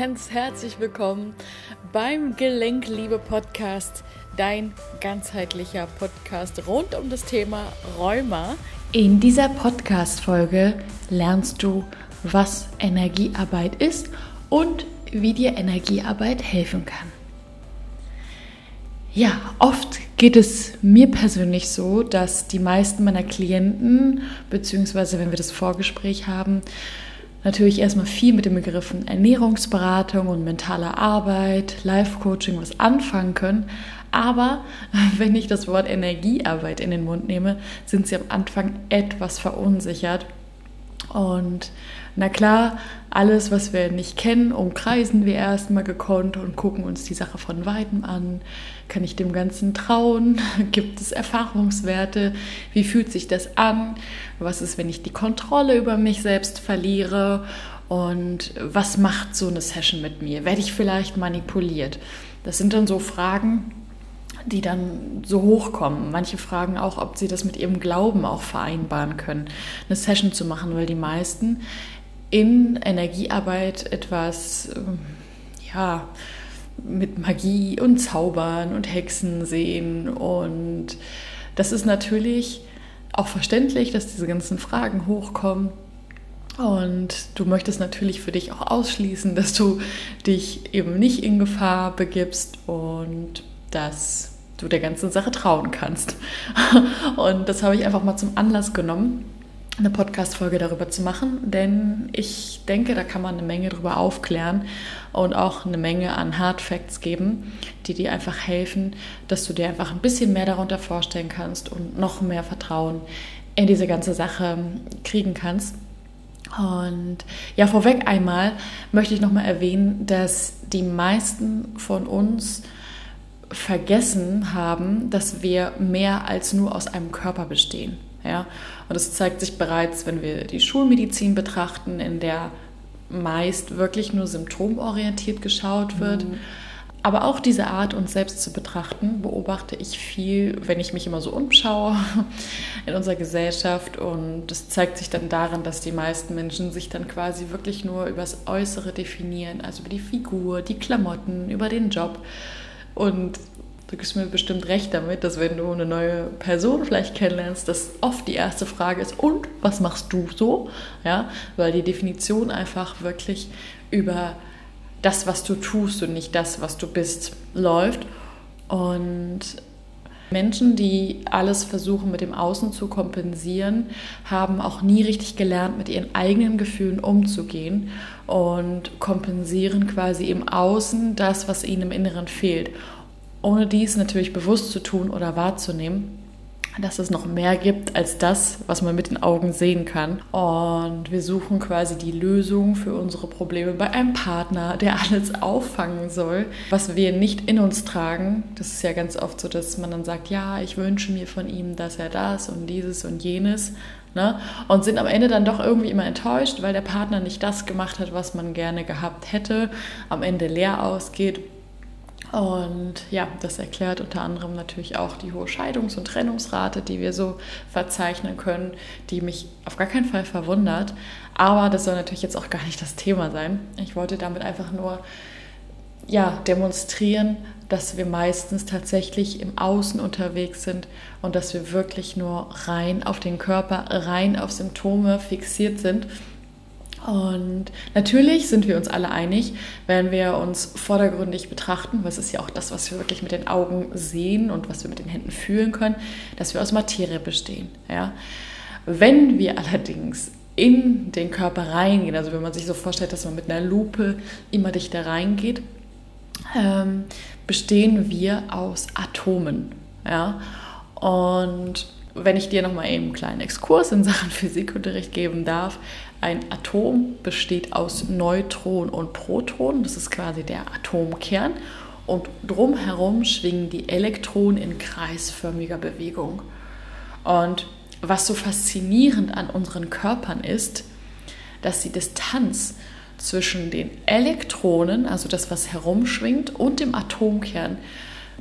ganz herzlich willkommen beim Gelenkliebe Podcast, dein ganzheitlicher Podcast rund um das Thema Rheuma. In dieser Podcast-Folge lernst du, was Energiearbeit ist und wie dir Energiearbeit helfen kann. Ja, oft geht es mir persönlich so, dass die meisten meiner Klienten, beziehungsweise wenn wir das Vorgespräch haben, natürlich erstmal viel mit den Begriffen Ernährungsberatung und mentale Arbeit, Life-Coaching was anfangen können. Aber wenn ich das Wort Energiearbeit in den Mund nehme, sind sie am Anfang etwas verunsichert. Und na klar, alles, was wir nicht kennen, umkreisen wir erstmal gekonnt und gucken uns die Sache von weitem an. Kann ich dem Ganzen trauen? Gibt es Erfahrungswerte? Wie fühlt sich das an? Was ist, wenn ich die Kontrolle über mich selbst verliere? Und was macht so eine Session mit mir? Werde ich vielleicht manipuliert? Das sind dann so Fragen, die dann so hochkommen. Manche fragen auch, ob sie das mit ihrem Glauben auch vereinbaren können, eine Session zu machen, weil die meisten in Energiearbeit etwas, ähm, ja, mit Magie und Zaubern und Hexen sehen. Und das ist natürlich auch verständlich, dass diese ganzen Fragen hochkommen. Und du möchtest natürlich für dich auch ausschließen, dass du dich eben nicht in Gefahr begibst und dass du der ganzen Sache trauen kannst. Und das habe ich einfach mal zum Anlass genommen, eine Podcast-Folge darüber zu machen, denn ich denke, da kann man eine Menge darüber aufklären und auch eine Menge an Hard Facts geben, die dir einfach helfen, dass du dir einfach ein bisschen mehr darunter vorstellen kannst und noch mehr Vertrauen in diese ganze Sache kriegen kannst. Und ja, vorweg einmal möchte ich nochmal erwähnen, dass die meisten von uns vergessen haben, dass wir mehr als nur aus einem Körper bestehen. Ja? Und das zeigt sich bereits, wenn wir die Schulmedizin betrachten, in der meist wirklich nur symptomorientiert geschaut wird. Mhm. Aber auch diese Art, uns selbst zu betrachten, beobachte ich viel, wenn ich mich immer so umschaue in unserer Gesellschaft. Und das zeigt sich dann darin, dass die meisten Menschen sich dann quasi wirklich nur über das Äußere definieren, also über die Figur, die Klamotten, über den Job. Und du gibst mir bestimmt recht damit, dass wenn du eine neue Person vielleicht kennenlernst, dass oft die erste Frage ist, und was machst du so? Ja, weil die Definition einfach wirklich über das, was du tust und nicht das, was du bist, läuft. Und Menschen, die alles versuchen mit dem Außen zu kompensieren, haben auch nie richtig gelernt, mit ihren eigenen Gefühlen umzugehen und kompensieren quasi im Außen das, was ihnen im Inneren fehlt ohne dies natürlich bewusst zu tun oder wahrzunehmen, dass es noch mehr gibt als das, was man mit den Augen sehen kann. Und wir suchen quasi die Lösung für unsere Probleme bei einem Partner, der alles auffangen soll, was wir nicht in uns tragen. Das ist ja ganz oft so, dass man dann sagt, ja, ich wünsche mir von ihm, dass er das und dieses und jenes. Ne? Und sind am Ende dann doch irgendwie immer enttäuscht, weil der Partner nicht das gemacht hat, was man gerne gehabt hätte, am Ende leer ausgeht und ja, das erklärt unter anderem natürlich auch die hohe Scheidungs- und Trennungsrate, die wir so verzeichnen können, die mich auf gar keinen Fall verwundert. Aber das soll natürlich jetzt auch gar nicht das Thema sein. Ich wollte damit einfach nur ja, demonstrieren, dass wir meistens tatsächlich im Außen unterwegs sind und dass wir wirklich nur rein auf den Körper, rein auf Symptome fixiert sind und natürlich sind wir uns alle einig, wenn wir uns vordergründig betrachten, was ist ja auch das, was wir wirklich mit den Augen sehen und was wir mit den Händen fühlen können, dass wir aus Materie bestehen. Ja? Wenn wir allerdings in den Körper reingehen, also wenn man sich so vorstellt, dass man mit einer Lupe immer dichter reingeht, ähm, bestehen wir aus Atomen. Ja? Und wenn ich dir nochmal eben einen kleinen Exkurs in Sachen Physikunterricht geben darf, ein Atom besteht aus Neutronen und Protonen, das ist quasi der Atomkern. Und drumherum schwingen die Elektronen in kreisförmiger Bewegung. Und was so faszinierend an unseren Körpern ist, dass die Distanz zwischen den Elektronen, also das, was herumschwingt, und dem Atomkern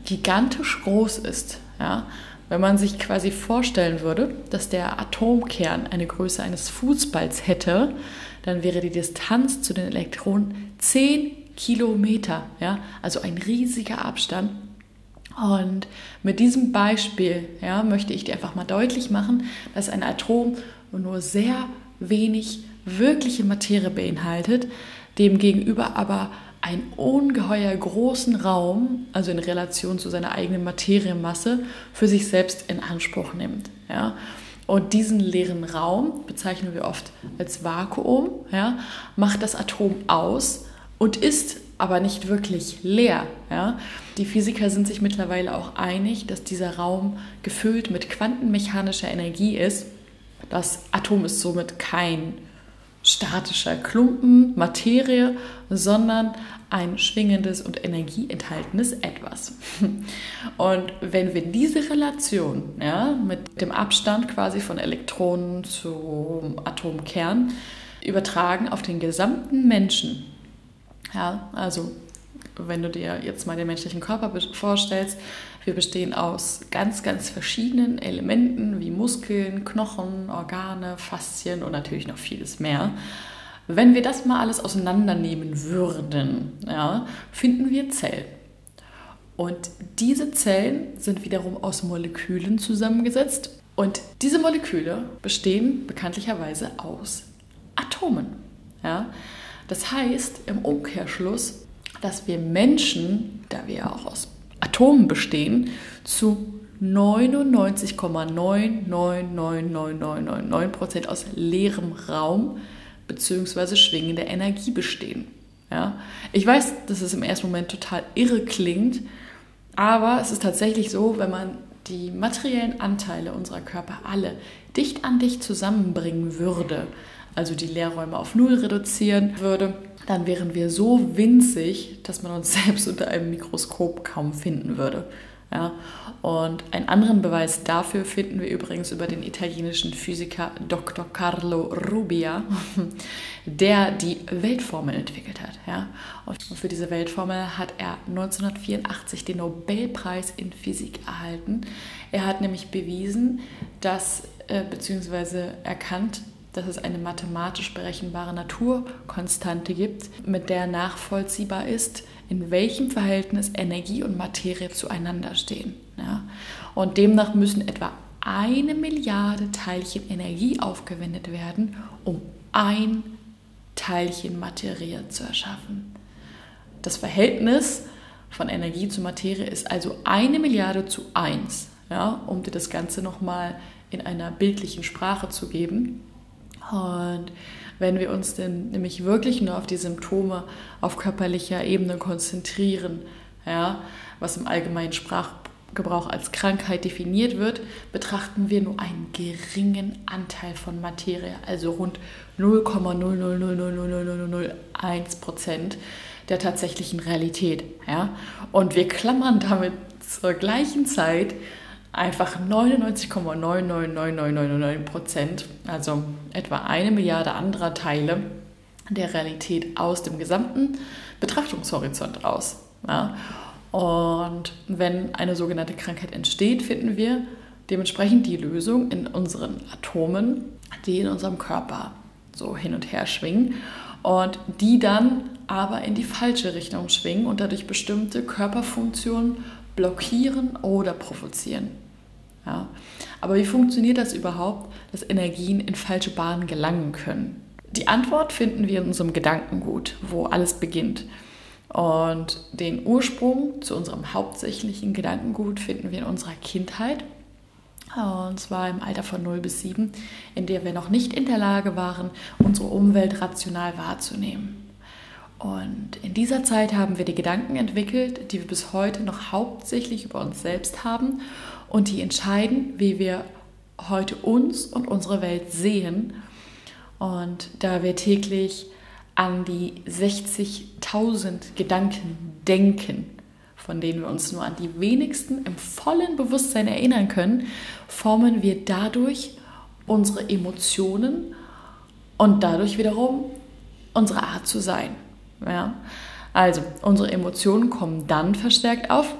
gigantisch groß ist. Ja? Wenn man sich quasi vorstellen würde, dass der Atomkern eine Größe eines Fußballs hätte, dann wäre die Distanz zu den Elektronen 10 Kilometer, ja, also ein riesiger Abstand. Und mit diesem Beispiel ja, möchte ich dir einfach mal deutlich machen, dass ein Atom nur sehr wenig wirkliche Materie beinhaltet, demgegenüber aber einen ungeheuer großen Raum, also in Relation zu seiner eigenen Materiemasse, für sich selbst in Anspruch nimmt. Ja. Und diesen leeren Raum bezeichnen wir oft als Vakuum, ja, macht das Atom aus und ist aber nicht wirklich leer. Ja. Die Physiker sind sich mittlerweile auch einig, dass dieser Raum gefüllt mit quantenmechanischer Energie ist. Das Atom ist somit kein statischer Klumpen, Materie, sondern ein schwingendes und energieenthaltenes Etwas. Und wenn wir diese Relation ja, mit dem Abstand quasi von Elektronen zum Atomkern übertragen auf den gesamten Menschen, ja, also wenn du dir jetzt mal den menschlichen Körper vorstellst, wir bestehen aus ganz, ganz verschiedenen Elementen wie Muskeln, Knochen, Organe, Faszien und natürlich noch vieles mehr. Wenn wir das mal alles auseinandernehmen würden, ja, finden wir Zellen. Und diese Zellen sind wiederum aus Molekülen zusammengesetzt. Und diese Moleküle bestehen bekanntlicherweise aus Atomen. Ja? Das heißt im Umkehrschluss, dass wir Menschen, da wir auch aus Atomen bestehen, zu 99,9999999% aus leerem Raum bzw. schwingender Energie bestehen. Ja? Ich weiß, dass es im ersten Moment total irre klingt, aber es ist tatsächlich so, wenn man die materiellen Anteile unserer Körper alle dicht an dicht zusammenbringen würde, also die Leerräume auf Null reduzieren würde, dann wären wir so winzig, dass man uns selbst unter einem Mikroskop kaum finden würde. Ja? Und einen anderen Beweis dafür finden wir übrigens über den italienischen Physiker Dr. Carlo Rubbia, der die Weltformel entwickelt hat. Ja? Und für diese Weltformel hat er 1984 den Nobelpreis in Physik erhalten. Er hat nämlich bewiesen, dass, äh, beziehungsweise erkannt, dass es eine mathematisch berechenbare Naturkonstante gibt, mit der nachvollziehbar ist, in welchem Verhältnis Energie und Materie zueinander stehen. Ja? Und demnach müssen etwa eine Milliarde Teilchen Energie aufgewendet werden, um ein Teilchen Materie zu erschaffen. Das Verhältnis von Energie zu Materie ist also eine Milliarde zu eins, ja, um dir das Ganze nochmal in einer bildlichen Sprache zu geben. Und wenn wir uns denn nämlich wirklich nur auf die Symptome auf körperlicher Ebene konzentrieren, ja, was im allgemeinen Sprachgebrauch als Krankheit definiert wird, betrachten wir nur einen geringen Anteil von Materie, also rund 0,0000001 Prozent der tatsächlichen Realität. Ja? Und wir klammern damit zur gleichen Zeit einfach 99,99999 Prozent, also etwa eine Milliarde anderer Teile der Realität aus dem gesamten Betrachtungshorizont aus. Ja? Und wenn eine sogenannte Krankheit entsteht, finden wir dementsprechend die Lösung in unseren Atomen, die in unserem Körper so hin und her schwingen und die dann aber in die falsche Richtung schwingen und dadurch bestimmte Körperfunktionen blockieren oder provozieren. Ja. Aber wie funktioniert das überhaupt, dass Energien in falsche Bahnen gelangen können? Die Antwort finden wir in unserem Gedankengut, wo alles beginnt. Und den Ursprung zu unserem hauptsächlichen Gedankengut finden wir in unserer Kindheit. Und zwar im Alter von 0 bis 7, in der wir noch nicht in der Lage waren, unsere Umwelt rational wahrzunehmen. Und in dieser Zeit haben wir die Gedanken entwickelt, die wir bis heute noch hauptsächlich über uns selbst haben und die entscheiden, wie wir heute uns und unsere Welt sehen. Und da wir täglich an die 60.000 Gedanken denken, von denen wir uns nur an die wenigsten im vollen Bewusstsein erinnern können, formen wir dadurch unsere Emotionen und dadurch wiederum unsere Art zu sein. Ja? Also, unsere Emotionen kommen dann verstärkt auf,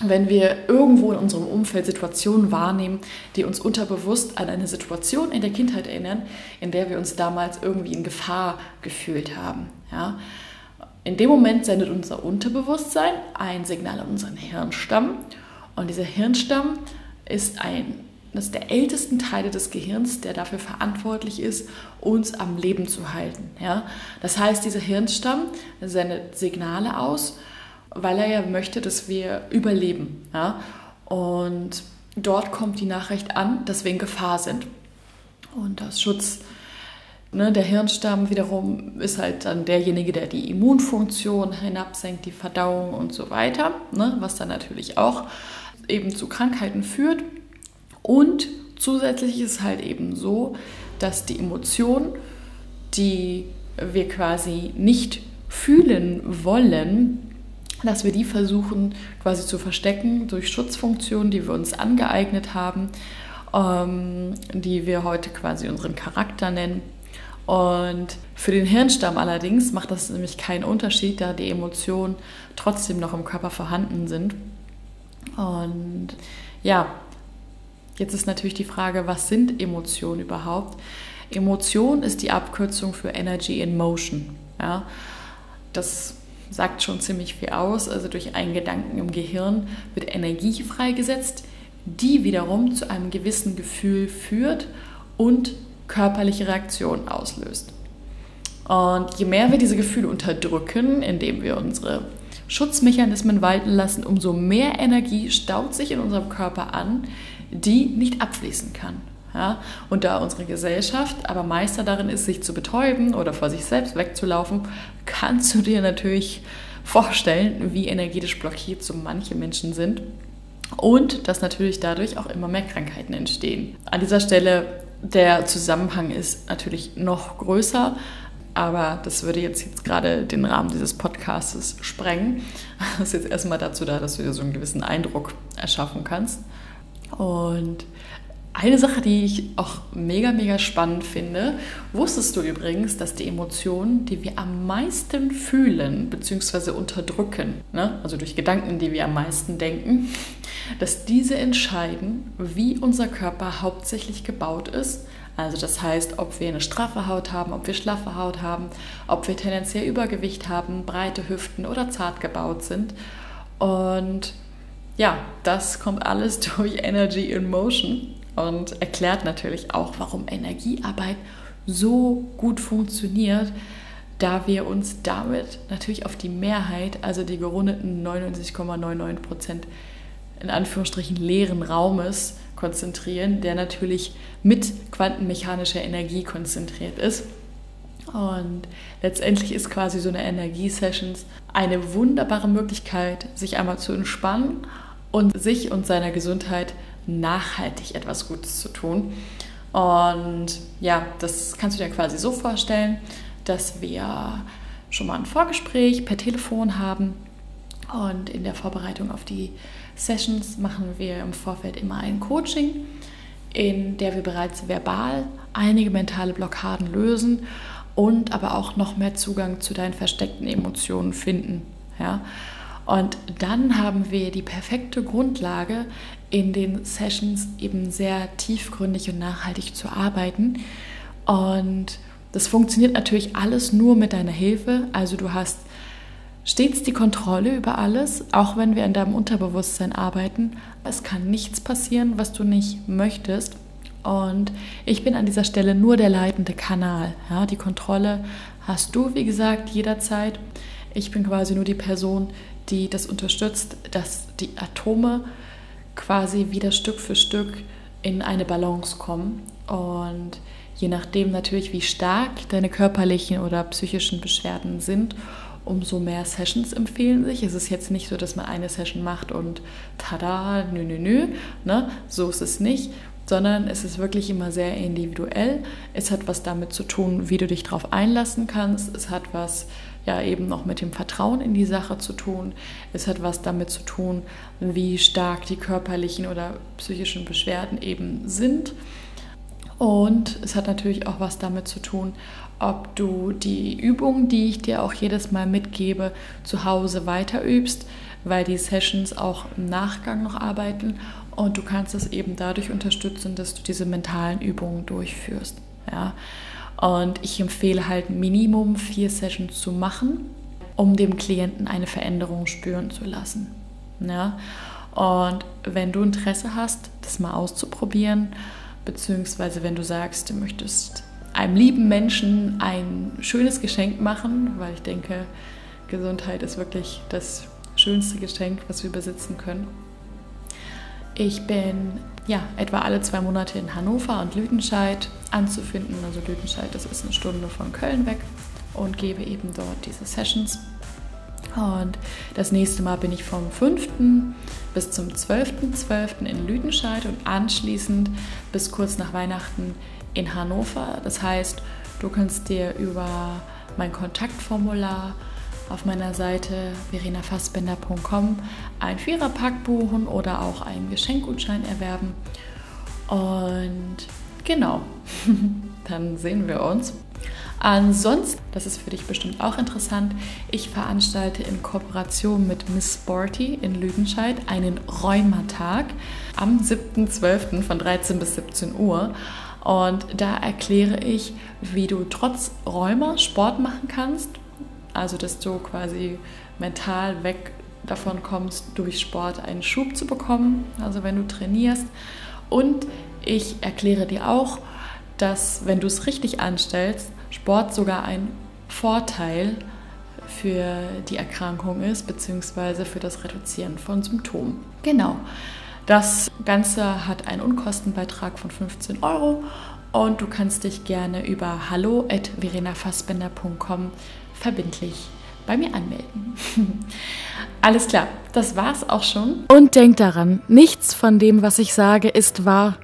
wenn wir irgendwo in unserem Umfeld Situationen wahrnehmen, die uns unterbewusst an eine Situation in der Kindheit erinnern, in der wir uns damals irgendwie in Gefahr gefühlt haben. Ja? in dem Moment sendet unser Unterbewusstsein ein Signal an unseren Hirnstamm. Und dieser Hirnstamm ist ein ist der ältesten Teile des Gehirns, der dafür verantwortlich ist, uns am Leben zu halten. Ja? Das heißt, dieser Hirnstamm sendet Signale aus, weil er ja möchte, dass wir überleben. Ja? Und dort kommt die Nachricht an, dass wir in Gefahr sind. Und das Schutz, ne, der Hirnstamm wiederum ist halt dann derjenige, der die Immunfunktion hinabsenkt, die Verdauung und so weiter, ne, was dann natürlich auch eben zu Krankheiten führt. Und zusätzlich ist es halt eben so, dass die Emotionen, die wir quasi nicht fühlen wollen, dass wir die versuchen quasi zu verstecken durch Schutzfunktionen, die wir uns angeeignet haben, ähm, die wir heute quasi unseren Charakter nennen. Und für den Hirnstamm allerdings macht das nämlich keinen Unterschied, da die Emotionen trotzdem noch im Körper vorhanden sind. Und ja, Jetzt ist natürlich die Frage, was sind Emotionen überhaupt? Emotion ist die Abkürzung für Energy in Motion. Ja? Das sagt schon ziemlich viel aus. Also durch einen Gedanken im Gehirn wird Energie freigesetzt, die wiederum zu einem gewissen Gefühl führt und körperliche Reaktionen auslöst. Und je mehr wir diese Gefühle unterdrücken, indem wir unsere Schutzmechanismen walten lassen, umso mehr Energie staut sich in unserem Körper an, die nicht abfließen kann. Ja? Und da unsere Gesellschaft aber Meister darin ist, sich zu betäuben oder vor sich selbst wegzulaufen, kannst du dir natürlich vorstellen, wie energetisch blockiert so manche Menschen sind und dass natürlich dadurch auch immer mehr Krankheiten entstehen. An dieser Stelle der Zusammenhang ist natürlich noch größer, aber das würde jetzt, jetzt gerade den Rahmen dieses Podcasts sprengen. Das ist jetzt erstmal dazu da, dass du dir so einen gewissen Eindruck erschaffen kannst. Und eine Sache, die ich auch mega, mega spannend finde, wusstest du übrigens, dass die Emotionen, die wir am meisten fühlen bzw. unterdrücken, ne? also durch Gedanken, die wir am meisten denken, dass diese entscheiden, wie unser Körper hauptsächlich gebaut ist. Also das heißt, ob wir eine straffe Haut haben, ob wir schlaffe Haut haben, ob wir tendenziell Übergewicht haben, breite Hüften oder zart gebaut sind. Und ja, das kommt alles durch Energy in Motion und erklärt natürlich auch, warum Energiearbeit so gut funktioniert, da wir uns damit natürlich auf die Mehrheit, also die gerundeten 99,99 Prozent in Anführungsstrichen leeren Raumes konzentrieren, der natürlich mit quantenmechanischer Energie konzentriert ist. Und letztendlich ist quasi so eine Energiesessions eine wunderbare Möglichkeit, sich einmal zu entspannen und sich und seiner Gesundheit nachhaltig etwas Gutes zu tun. Und ja, das kannst du dir quasi so vorstellen, dass wir schon mal ein Vorgespräch per Telefon haben und in der Vorbereitung auf die Sessions machen wir im Vorfeld immer ein Coaching, in der wir bereits verbal einige mentale Blockaden lösen und aber auch noch mehr Zugang zu deinen versteckten Emotionen finden. Ja? Und dann haben wir die perfekte Grundlage, in den Sessions eben sehr tiefgründig und nachhaltig zu arbeiten. Und das funktioniert natürlich alles nur mit deiner Hilfe. Also du hast stets die Kontrolle über alles, auch wenn wir in deinem Unterbewusstsein arbeiten. Es kann nichts passieren, was du nicht möchtest. Und ich bin an dieser Stelle nur der leitende Kanal. Ja, die Kontrolle hast du, wie gesagt, jederzeit. Ich bin quasi nur die Person, die das unterstützt, dass die Atome quasi wieder Stück für Stück in eine Balance kommen. Und je nachdem natürlich, wie stark deine körperlichen oder psychischen Beschwerden sind, umso mehr Sessions empfehlen sich. Es ist jetzt nicht so, dass man eine Session macht und tada, nö, nö, nö, ne? so ist es nicht, sondern es ist wirklich immer sehr individuell. Es hat was damit zu tun, wie du dich darauf einlassen kannst. Es hat was ja eben noch mit dem Vertrauen in die Sache zu tun. Es hat was damit zu tun, wie stark die körperlichen oder psychischen Beschwerden eben sind. Und es hat natürlich auch was damit zu tun, ob du die Übungen, die ich dir auch jedes Mal mitgebe, zu Hause weiter übst, weil die Sessions auch im Nachgang noch arbeiten und du kannst es eben dadurch unterstützen, dass du diese mentalen Übungen durchführst. Ja. Und ich empfehle halt Minimum vier Sessions zu machen. um dem Klienten eine Veränderung spüren zu lassen. Ja? Und wenn du Interesse hast, das mal auszuprobieren, beziehungsweise wenn du sagst, du möchtest einem lieben Menschen ein schönes Geschenk machen, weil ich denke, Gesundheit ist wirklich das schönste Geschenk, was wir besitzen können. Ich bin ja etwa alle zwei Monate in Hannover und Lüdenscheid anzufinden. Also Lüdenscheid, das ist eine Stunde von Köln weg und gebe eben dort diese Sessions. Und das nächste Mal bin ich vom 5. bis zum 12.12. .12. in Lüdenscheid und anschließend bis kurz nach Weihnachten in Hannover. Das heißt, du kannst dir über mein Kontaktformular auf meiner Seite verenafassbender.com ein Viererpack buchen oder auch einen Geschenkgutschein erwerben. Und genau, dann sehen wir uns. Ansonsten, das ist für dich bestimmt auch interessant, ich veranstalte in Kooperation mit Miss Sporty in Lüdenscheid einen Rheumatag am 7.12. von 13 bis 17 Uhr. Und da erkläre ich, wie du trotz Rheuma Sport machen kannst. Also, dass du quasi mental weg davon kommst, durch Sport einen Schub zu bekommen. Also, wenn du trainierst. Und ich erkläre dir auch, dass, wenn du es richtig anstellst, Sport sogar ein Vorteil für die Erkrankung ist, beziehungsweise für das Reduzieren von Symptomen. Genau. Das Ganze hat einen Unkostenbeitrag von 15 Euro und du kannst dich gerne über hallo.verenafassbender.com verbindlich bei mir anmelden. Alles klar, das war's auch schon. Und denk daran, nichts von dem, was ich sage, ist wahr,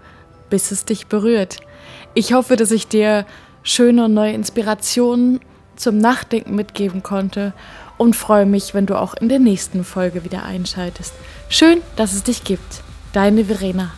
bis es dich berührt. Ich hoffe, dass ich dir schöne und neue Inspirationen zum Nachdenken mitgeben konnte und freue mich, wenn du auch in der nächsten Folge wieder einschaltest. Schön, dass es dich gibt. Deine Verena.